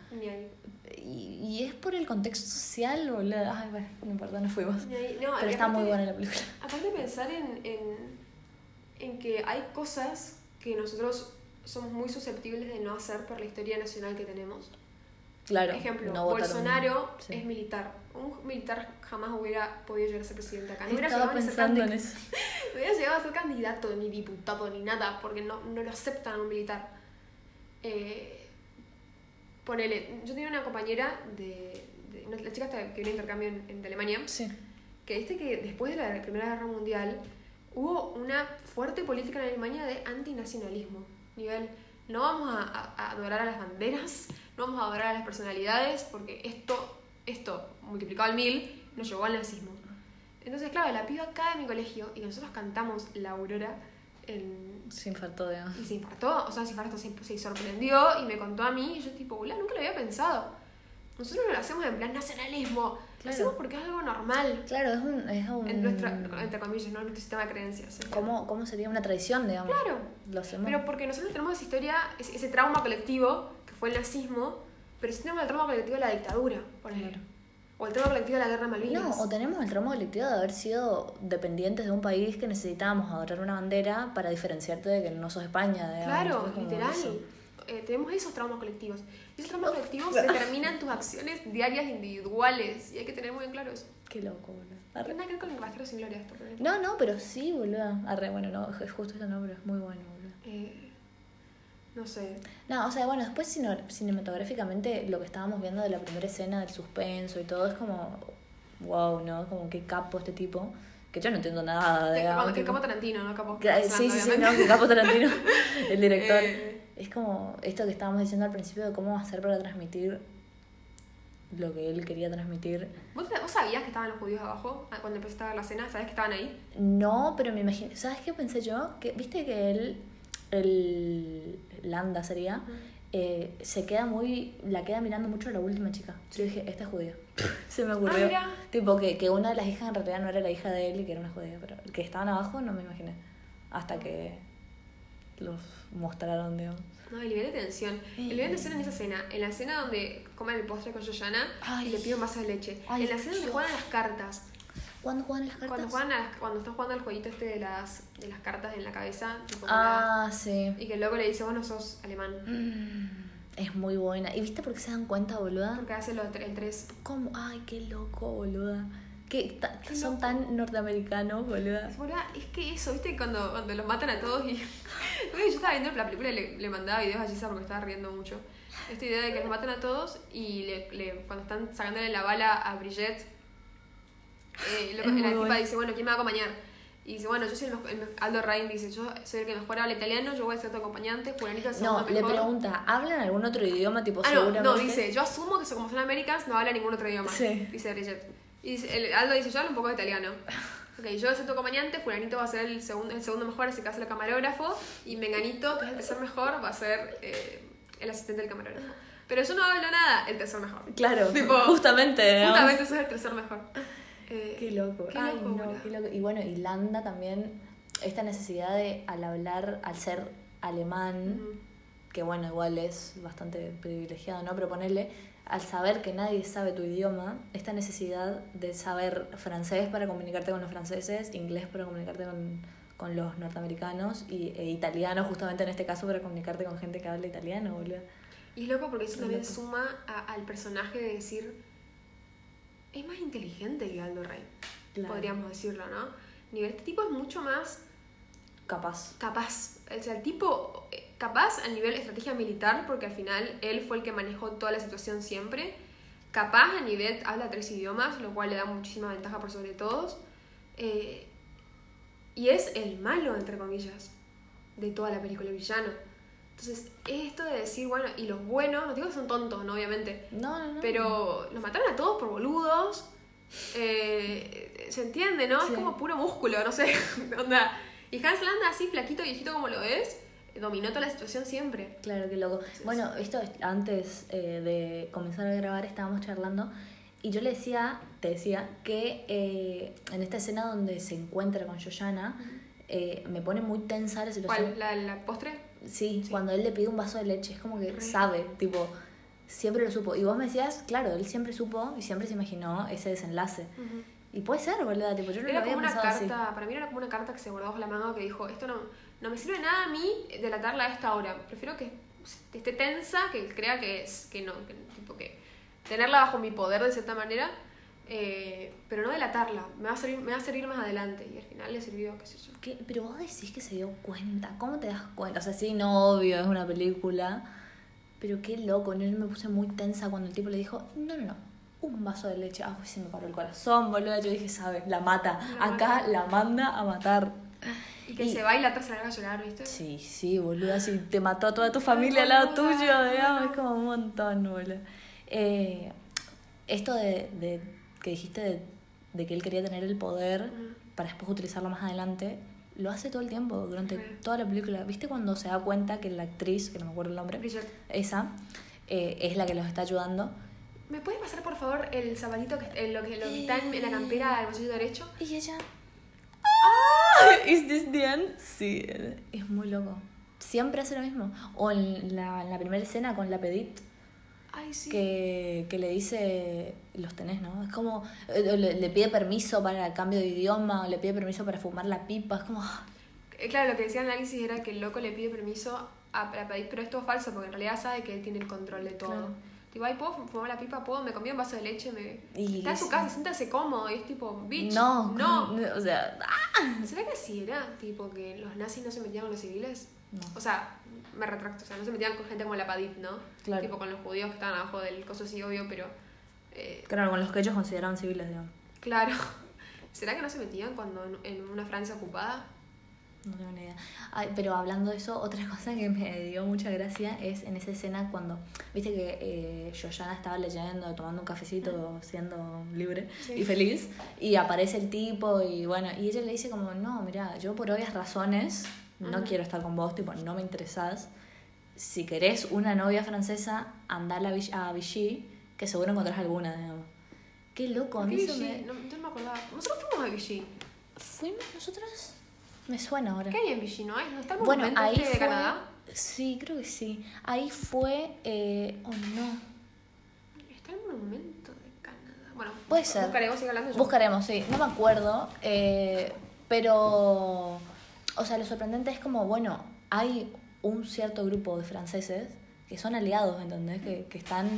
Y, y es por el contexto social, boludo. Ay, bueno, no importa, no fuimos. No, Pero está muy buena la película. Aparte de pensar en, en, en que hay cosas que nosotros somos muy susceptibles de no hacer por la historia nacional que tenemos. Claro. Por ejemplo, no Bolsonaro sí. es militar. Un militar jamás hubiera podido llegar a ser presidente acá. No hubiera, Estaba llegado a ser pensando en eso. no hubiera llegado a ser candidato, ni diputado, ni nada, porque no, no lo aceptan a un militar. Eh, ponele, yo tenía una compañera de. de- la chica que viene de intercambio en, en- Alemania, Sí. que viste que después de la Primera Guerra Mundial hubo una fuerte política en Alemania de antinacionalismo. Nivel, no vamos a, a- a adorar a las banderas, no vamos a adorar a las personalidades, porque esto, esto multiplicado al mil, nos llevó al nazismo. Entonces, claro, la piba acá en mi colegio y nosotros cantamos La Aurora en... Se infartó de Y se infartó, o sea, se infartó, se, se sorprendió y me contó a mí y yo tipo, boludo, nunca lo había pensado. Nosotros no lo hacemos en plan nacionalismo, lo Claro. hacemos porque es algo normal. Claro, es un. Es un En nuestro, entre comillas, ¿no? En nuestro sistema de creencias. ¿eh? ¿Cómo, ¿Cómo sería una tradición, digamos? Claro. Lo hacemos. Pero porque nosotros tenemos esa historia, ese, ese trauma colectivo, fue el nazismo, pero sí tenemos el trauma colectivo de la dictadura, por ejemplo. O el trauma colectivo de la guerra de Malvinas. No, o tenemos el trauma colectivo de haber sido dependientes de un país que necesitábamos adorar una bandera para diferenciarte de que no sos España. digamos. Claro, literal. eso. Eh, tenemos esos traumas colectivos. Y esos traumas colectivos determinan tus acciones diarias individuales. Y hay que tener muy en claro eso. Qué loco, boludo. Tiene nada que ver con el Bastardo sin gloria esto. No, no, pero sí, boludo. Arre, bueno, no, es justo eso no, pero es muy bueno, boludo. Eh, no sé. No, o sea, bueno, después cine- cinematográficamente lo que estábamos viendo de la primera escena del suspenso y todo es como, wow, ¿no? Como qué capo este tipo. Que yo no entiendo nada, cuando- que capo Tarantino, ¿no? Capo. Que- sí, sí, sí, no, que capo Tarantino, el director. Eh, Es como esto que estábamos diciendo al principio de cómo hacer para transmitir lo que él quería transmitir. ¿Vos, vos sabías que estaban los judíos abajo ah, cuando empezaste a ver la cena? ¿Sabés que estaban ahí? No, pero me imagino. ¿Sabes qué pensé yo? Que viste que él, el Landa sería, eh, se queda muy. La queda mirando mucho a la última chica. Yo dije, esta es judía. se me ocurrió. Ah, tipo que, que una de las hijas en realidad no era la hija de él y que era una judía, pero el que estaban abajo no me imaginé. Hasta que los mostraron, digamos. No, el nivel de tensión. El nivel de tensión en esa escena. En la escena donde comen el postre con Yoyana Ay. y le pide un vaso de leche. Ay, en la escena donde Dios. juegan a las cartas. ¿Cuándo juegan las cartas? Cuando, juegan a las- cuando están jugando al jueguito este de las, de las cartas en la cabeza. tipo, Ah, sí. Y que luego le dice, vos no sos alemán. Mm, es muy buena. ¿Y viste por qué se dan cuenta, boluda? Porque hace lo, el 3. ¿Cómo? Ay, qué loco, boluda. Que son loco. tan norteamericanos, boluda. Es que eso, ¿viste? Cuando, cuando los matan a todos y... Yo estaba viendo la película y le, le mandaba videos a Gisa porque estaba riendo mucho. Esta idea de que los matan a todos y le, le- cuando están sacándole la bala a Brigitte, eh, lo- Es la tipa bueno. dice, bueno, ¿quién me va a acompañar? Y dice, bueno, yo soy el, mejor- el mejor- Aldo Rain dice, yo soy el que mejor habla italiano, yo voy a ser tu acompañante, Juanito el No, segundo le mejor. pregunta, ¿hablan algún otro idioma tipo Ah, no, seguramente? no, dice, yo asumo que como son americanos no habla ningún otro idioma. Sí. Dice Bridget. Y dice, el, Aldo dice, yo hablo un poco de italiano. Ok, yo voy a ser tu acompañante, fulanito va a ser el segundo, el segundo mejor, así que hace el camarógrafo, y Menganito, que es el tercer mejor, va a ser eh, el asistente del camarógrafo. Pero yo no hablo nada, el tercer mejor. Claro, Tipo, justamente. Justamente sos el tercer mejor. Eh, Qué loco. Qué Ay, no, qué loco. Y bueno, y Landa también, esta necesidad de, al hablar, al ser alemán, Ujú. que bueno, igual es bastante privilegiado, ¿no? Pero ponerle, al saber que nadie sabe tu idioma, esta necesidad de saber francés para comunicarte con los franceses, inglés para comunicarte con, con los norteamericanos y e italiano justamente en este caso para comunicarte con gente que habla italiano, boludo. Y es loco porque eso Es también loco. suma a- al personaje de decir, es más inteligente que Aldo Rey, Claro. podríamos decirlo, ¿no? Nivel, este tipo es mucho más Capaz. capaz, o sea, el tipo eh, capaz a nivel estrategia militar, porque al final él fue el que manejó toda la situación siempre, capaz a nivel, habla tres idiomas, lo cual le da muchísima ventaja por sobre todos, eh, y es el malo, entre comillas, de toda la película, el villano. Entonces, es esto de decir, bueno, y los buenos, no digo que son tontos, ¿no? Obviamente, No, no, no. pero los mataron a todos por boludos. eh, se entiende, ¿no? Sí. Es como puro músculo, no sé. onda. Y Hans Landa, así flaquito, viejito como lo es, dominó toda la situación siempre. Claro, qué loco. Bueno, esto es- antes eh, de comenzar a grabar estábamos charlando y yo le decía, te decía, que eh, en esta escena donde se encuentra con Yoyana, eh, me pone muy tensa la situación. ¿Cuál? ¿La, la postre? Sí, Sí. cuando él le pide un vaso de leche, es como que sabe, tipo, siempre lo supo. Y vos me decías, claro, él siempre supo y siempre se imaginó ese desenlace. Y puede ser, boluda, tipo, yo no lo Era había como una así. carta, para mí era como una carta que se guardó bajo la manga que dijo, esto no, no me sirve nada a mí delatarla a esta hora. Prefiero que esté tensa, que crea que es, que no, que, tipo que tenerla bajo mi poder de cierta manera, eh, pero no delatarla. Me va, a servir, me va a servir más adelante. Y al final le sirvió, qué sé yo. ¿Qué? Pero vos decís que se dio cuenta. ¿Cómo te das cuenta? O sea, sí, no, obvio, es una película. Pero qué loco, yo me puse muy tensa cuando el tipo le dijo, no, no, no, un vaso de leche. Ah, se me paró el corazón, boludo. Yo dije, ¿sabes? La mata. La Acá mata. la manda a matar. Y que Y- se va y la otra se larga a llorar, ¿viste? Sí, sí, boludo. Si te mató a toda tu familia al lado tuyo, digamos, es como un montón, boludo. Eh, esto de, de que dijiste de, de que él quería tener el poder para después utilizarlo más adelante, lo hace todo el tiempo, durante Sí. toda la película. ¿Viste cuando se da cuenta que la actriz, que no me acuerdo el nombre, esa, eh, es la que los está ayudando? ¿Me puedes pasar, por favor, el zapatito que, eh, lo, que, lo que está en, en la campera del bolsillo derecho? Y ella... ¡Ah! ¿Is this the end? Sí, es muy loco. Siempre hace lo mismo. O en la, en la primera escena con la pedit, Ay, sí. que, que le dice, los tenés, ¿no? Es como, eh, le, le pide permiso para el cambio de idioma, o le pide permiso para fumar la pipa, es como, ah, Eh, Claro, lo que decía el análisis era que el loco le pide permiso a la pedir, pero esto es falso porque en realidad sabe que él tiene el control de todo. Claro. Tipo, ay, ¿puedo fumar la pipa? ¿Puedo? ¿Me comí un vaso de leche? Me... Y Está en su casa, siéntase cómodo. Y es tipo, bitch, no, no. o sea, ah, ¿Será que así era? Tipo, que los nazis no se metían con los civiles. No. O sea, me retracto, o sea, no se metían con gente como la Padit, ¿no? Claro. Tipo, con los judíos que estaban abajo del coso, sí, obvio, pero... eh, Claro, con los que ellos consideraban civiles, digamos. claro. ¿Será que no se metían cuando en, en una Francia ocupada? No tengo ni idea. Ay, pero hablando de eso, otra cosa que me dio mucha gracia es en esa escena cuando, viste que eh, Yoyana estaba leyendo, tomando un cafecito, siendo libre Sí. y feliz, y aparece el tipo y bueno, y ella le dice como, no, mira, yo por obvias razones no quiero estar con vos, tipo, no me interesás. Si querés una novia francesa, anda a, Vichy, que seguro encontrás alguna, digamos. Qué loco, a ¿Por mí eso me... No, yo no me acordaba. Nosotros fuimos a Vichy. ¿Fuimos nosotros? Me suena ahora. ¿Qué hay en Vichy, no? ¿No está el Bueno, ahí este de fue. Canadá? Sí, creo que sí. Ahí fue. Eh, oh no. Está el monumento de Canadá. Bueno, Puede ser. Buscaremos, sigue hablando yo. Buscaremos, sí. No me acuerdo. eh, pero. O sea, lo sorprendente es como, bueno, hay un cierto grupo de franceses que son aliados, ¿entendés? Que, que están.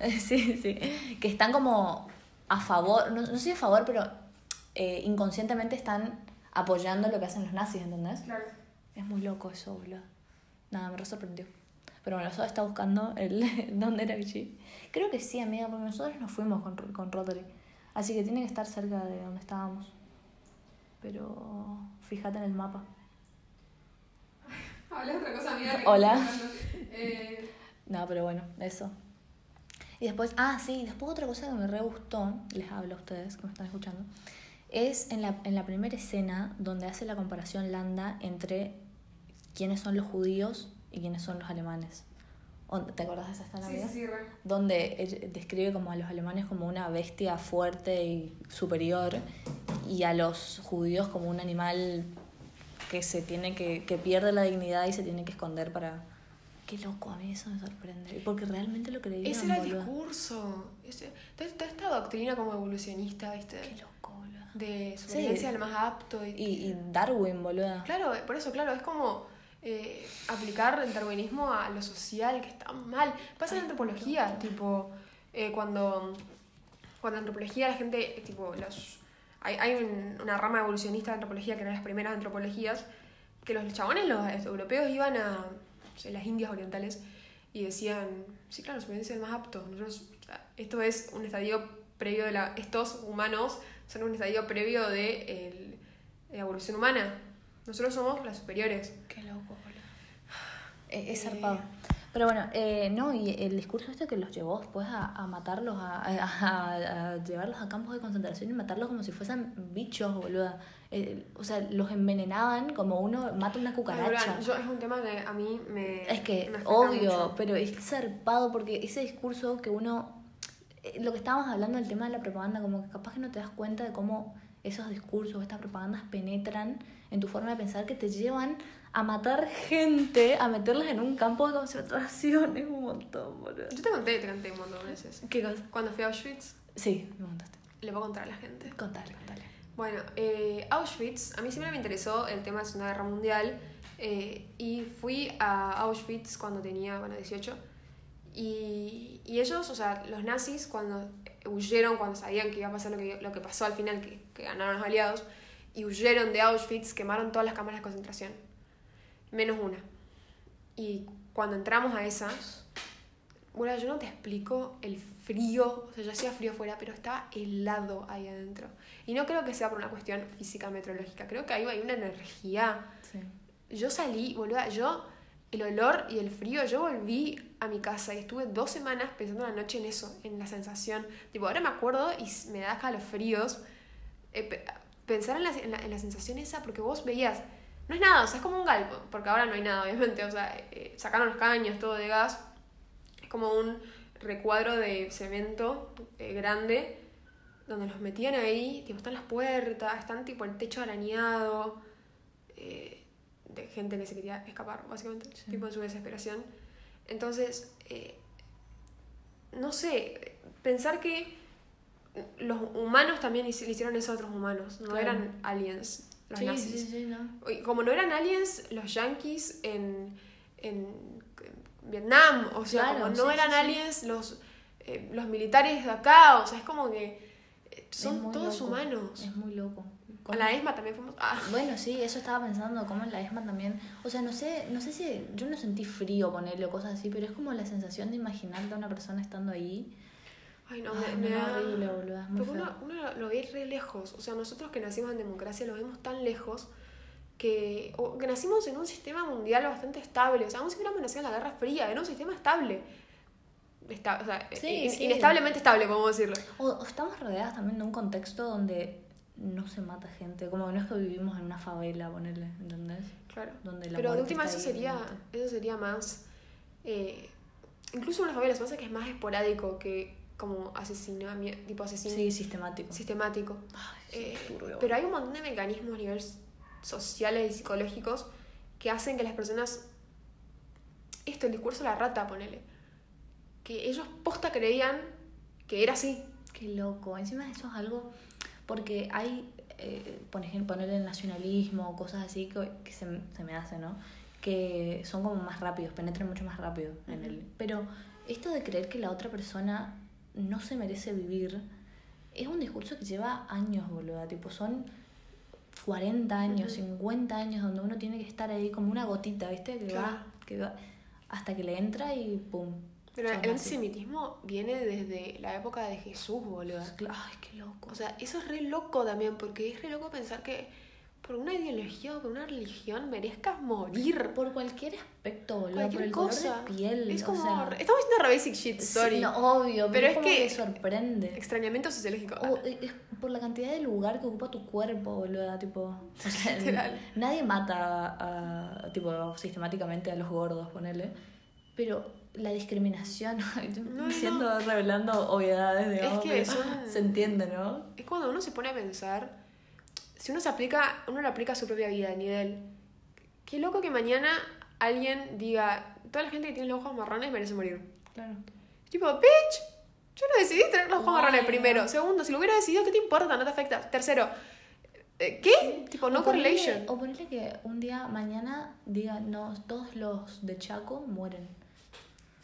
sí, sí. Que están como a favor. No, no sé si a favor, pero eh, inconscientemente están apoyando lo que hacen los nazis, ¿entendés? Claro. Es muy loco eso, boludo. Nada, me re sorprendió. Pero bueno, Soda está buscando el dónde era Vichy. Creo que sí, amiga, porque nosotros nos fuimos con, con Rotary. Así que tiene que estar cerca de donde estábamos. Pero fíjate en el mapa. Habla otra cosa, amiga. Hola. Eh, No, pero bueno, eso. Y después, ah, sí, después otra cosa que me re gustó, les hablo a ustedes que me están escuchando, es en la, en la primera escena donde hace la comparación Landa entre quiénes son los judíos y quiénes son los alemanes. ¿O- ¿Te acordás de esa escena? sí, sí, sí, donde describe como a los alemanes como una bestia fuerte y superior y a los judíos como un animal que se tiene que, que pierde la dignidad y se tiene que esconder para, Qué loco, a mí eso me sorprende. Porque realmente lo creían, Ese era el discurso. Ese, toda, toda esta doctrina como evolucionista, ¿viste? Qué loco. De supervivencia del más apto. Y, Y, y Darwin, boluda. Claro, por eso, claro, es como eh, aplicar el darwinismo a lo social, que está mal. Pasa en antropología, tipo, eh, cuando, cuando en antropología la gente, tipo, los, hay, hay un- una rama evolucionista de antropología que eran las primeras antropologías, que los chabones, los europeos, iban a no sé, las Indias orientales y decían, sí, claro, supervivencia del más apto. Nosotros, o sea, esto es un estadio previo de la... Estos humanos son un estadio previo de el- de la evolución humana. Nosotros somos las superiores. Qué loco, boludo. Es, es Eh. zarpado. Pero bueno, eh, no, y el discurso este que los llevó después a, a matarlos, a, a- a llevarlos a campos de concentración y matarlos como si fuesen bichos, boluda. Eh, o sea, los envenenaban como uno mata una cucaracha. yo, es un tema que a mí me. Es que, me obvio, mucho. pero es zarpado porque ese discurso que uno. Eh, Lo que estábamos hablando del tema de la propaganda, como que capaz que no te das cuenta de cómo esos discursos, estas propagandas penetran en tu forma de pensar que te llevan a matar gente, a meterlas en un campo de concentración. Es un montón, boludo. Yo te conté, te conté un montón de veces. ¿Qué cosa? Cuando fui a Auschwitz, Sí, me contaste. le voy a contar a la gente. Contale, contale. Bueno, eh, Auschwitz, a mí siempre me interesó el tema de la Segunda Guerra Mundial eh, y fui a Auschwitz cuando tenía, bueno, 18 y, y ellos, o sea, los nazis cuando huyeron, cuando sabían que iba a pasar lo que, lo que pasó al final, que, que ganaron los aliados, y huyeron de Auschwitz, quemaron todas las cámaras de concentración, menos una. Y cuando entramos a esas, bueno, yo no te explico el frío, o sea, ya hacía frío fuera, pero estaba helado ahí adentro. Y no creo que sea por una cuestión física meteorológica, creo que ahí hay una energía. Sí. Yo salí, boluda, yo, el olor y el frío, yo volví a mi casa y estuve dos semanas pensando la noche en eso, en la sensación. Tipo, ahora me acuerdo y me da escalofríos eh, pe- pensar en la, en, la, en la sensación esa, porque vos veías, no es nada, o sea, es como un galpo, porque ahora no hay nada, obviamente, o sea, eh, sacaron los caños, todo de gas, es como un recuadro de cemento eh, grande donde los metían ahí, tipo, están las puertas, están tipo el techo arañado, eh, de gente que se quería escapar, básicamente, Sí. tipo en su desesperación. Entonces, eh, no sé, pensar que los humanos también le hicieron eso a otros humanos, no Claro. eran aliens los sí, nazis. sí, sí, no. Y Como no eran aliens los yankees en, en Vietnam, o sea, Claro, como no eran aliens los, eh, los militares de acá, o sea, es como que son todos loco. humanos. Es muy loco. Con la ESMA también fuimos... Ah, Bueno, sí, eso estaba pensando, como en la ESMA también. O sea, no sé, no sé si yo no sentí frío ponerle o cosas así, pero es como la sensación de imaginarte a una persona estando ahí. ay, no, Ay, me, me no, da... horrible, boludo, es muy Porque uno, uno lo- ve re lejos, o sea, nosotros que nacimos en democracia lo vemos tan lejos que, o que nacimos en un sistema mundial bastante estable, o sea, aún si hubiéramos nacido en la Guerra Fría, era un sistema estable. Esta- o sea, Sí, in- sí. inestablemente estable, podemos decirlo. O, o estamos rodeadas también de un contexto donde no se mata gente, como no es que vivimos en una favela, ponerle, ¿entendés? Claro. Donde la Pero de última está eso sería, eso sería más, eh, incluso en las favelas, pasa que es más esporádico que como asesinamiento, tipo asesino Sí, sistemático. sistemático. Ay, Eh, pero hay un montón de mecanismos a nivel sociales y psicológicos que hacen que las personas, esto, el discurso de la rata, ponele, que ellos posta creían que era así. Qué loco. Encima eso es algo, porque hay, eh, por ejemplo, poner el nacionalismo, cosas así que, que se, se me hace, ¿no? Que son como más rápidos, penetran mucho más rápido en el... Pero esto de creer que la otra persona no se merece vivir, es un discurso que lleva años, boluda. Tipo, son 40 años, Ujú. 50 años donde uno tiene que estar ahí como una gotita, ¿viste? Que Claro. va, que va, hasta que le entra y pum. Pero el antisemitismo viene desde la época de Jesús, boludo. Ay, qué loco. O sea, eso es re loco también, porque es re loco pensar que por una ideología o por una religión merezcas morir. Por cualquier aspecto, boludo, Cualquier por el cosa. color de piel. Es o como. sea, Estamos diciendo re basic shit, sí, sorry. no, obvio, pero, Pero es, como que- que sorprende. Extrañamiento sociológico. O, eh, es por la cantidad de lugar que ocupa tu cuerpo, boludo, tipo... O sea, Literal. nadie mata a, tipo, sistemáticamente a los gordos, ponele. Pero la discriminación, No, siento revelando obviedades, digamos, que pero son- se entiende, ¿no? Es cuando uno se pone a pensar, si uno se aplica, uno lo aplica a su propia vida, a nivel. Qué loco que mañana alguien diga, toda la gente que tiene los ojos marrones merece morir. Claro. Tipo, bitch, yo no decidí tener los ojos Bueno. marrones primero. Segundo, si lo hubiera decidido, ¿qué te importa? No te afecta. Tercero, eh, ¿qué? Tipo, no O ponerle- correlation. O ponerle que un día, mañana, diga, no, todos los de Chaco mueren.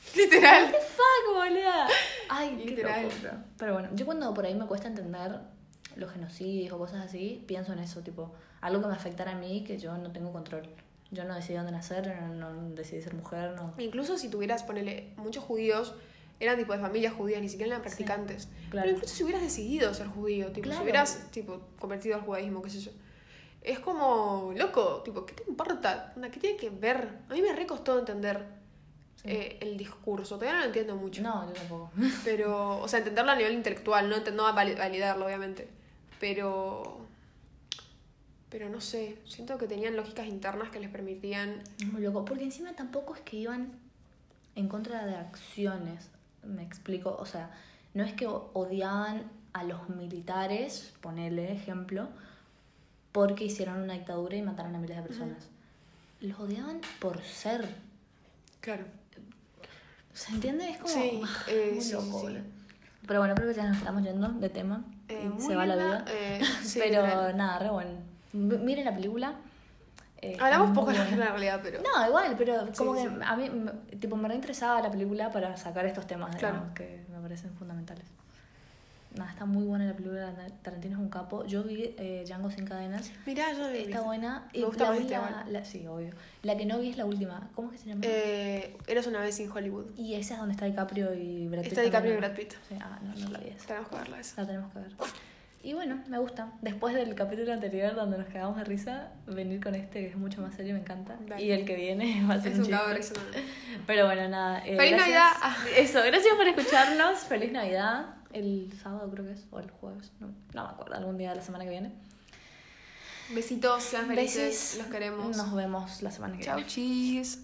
Literal. ¡Fuck, boluda! Ay, qué Literal. loco, bro. Pero bueno, yo cuando por ahí me cuesta entender los genocidios o cosas así, pienso en eso, tipo, algo que me afectara a mí que yo no tengo control. Yo no decidí dónde nacer, no, no decidí ser mujer, no. Incluso si tuvieras, ponele, muchos judíos eran tipo de familias judías, ni siquiera eran practicantes. claro. Pero incluso si hubieras decidido ser judío, tipo, Claro. si hubieras tipo convertido al judaísmo, qué sé yo. Es como, loco, tipo, ¿qué te importa? ¿Qué tiene que ver? A mí me recostó entender eh, el discurso. Todavía no lo entiendo mucho. No, yo tampoco. Pero, o sea, entenderlo a nivel intelectual, no, no validarlo, obviamente. Pero. Pero no sé, siento que tenían lógicas internas que les permitían. Muy loco, porque encima tampoco es que iban en contra de acciones, me explico, o sea, no es que odiaban a los militares, ponerle ejemplo, porque hicieron una dictadura y mataron a miles de personas. Los odiaban por ser. Claro. ¿Se entiende? Es como Sí, ah, eh, muy sí, loco. sí. Pero bueno, creo que ya nos estamos yendo de tema. Eh, se va la vida. eh, pero nada, re bueno. M- Miren la película. Hablamos poco de la realidad, pero. No, igual, pero como que a mí, tipo, me reinteresaba la película para sacar estos temas, Claro. digamos, que me parecen fundamentales. Nada, está muy buena la película, Tarantino es un capo. Yo vi eh, Django sin cadenas, Mirá, yo he está buena. Me gusta la más vi este la, Sí, obvio. La que no vi es la última. ¿Cómo es que se llama? Eh, eres una vez en Hollywood. Y esa es donde está DiCaprio y Brad Pitt. Está DiCaprio y Brad Pitt. Sí, ah, no, no la vi esa. Tenemos que verla esa. La tenemos que ver. Y bueno, me gusta. Después del capítulo anterior donde nos cagamos de risa, venir con este que es mucho más serio me encanta. Dale. Y el que viene va a ser Es un un de risa. Pero bueno, nada. eh, ¡Feliz gracias- Navidad! Eso, gracias por escucharnos. Feliz Navidad. El sábado creo que es, o el jueves. No, no me acuerdo, algún día de la semana que viene. Besitos, sean felices. Los queremos. Nos vemos la semana que Chau, viene. chis.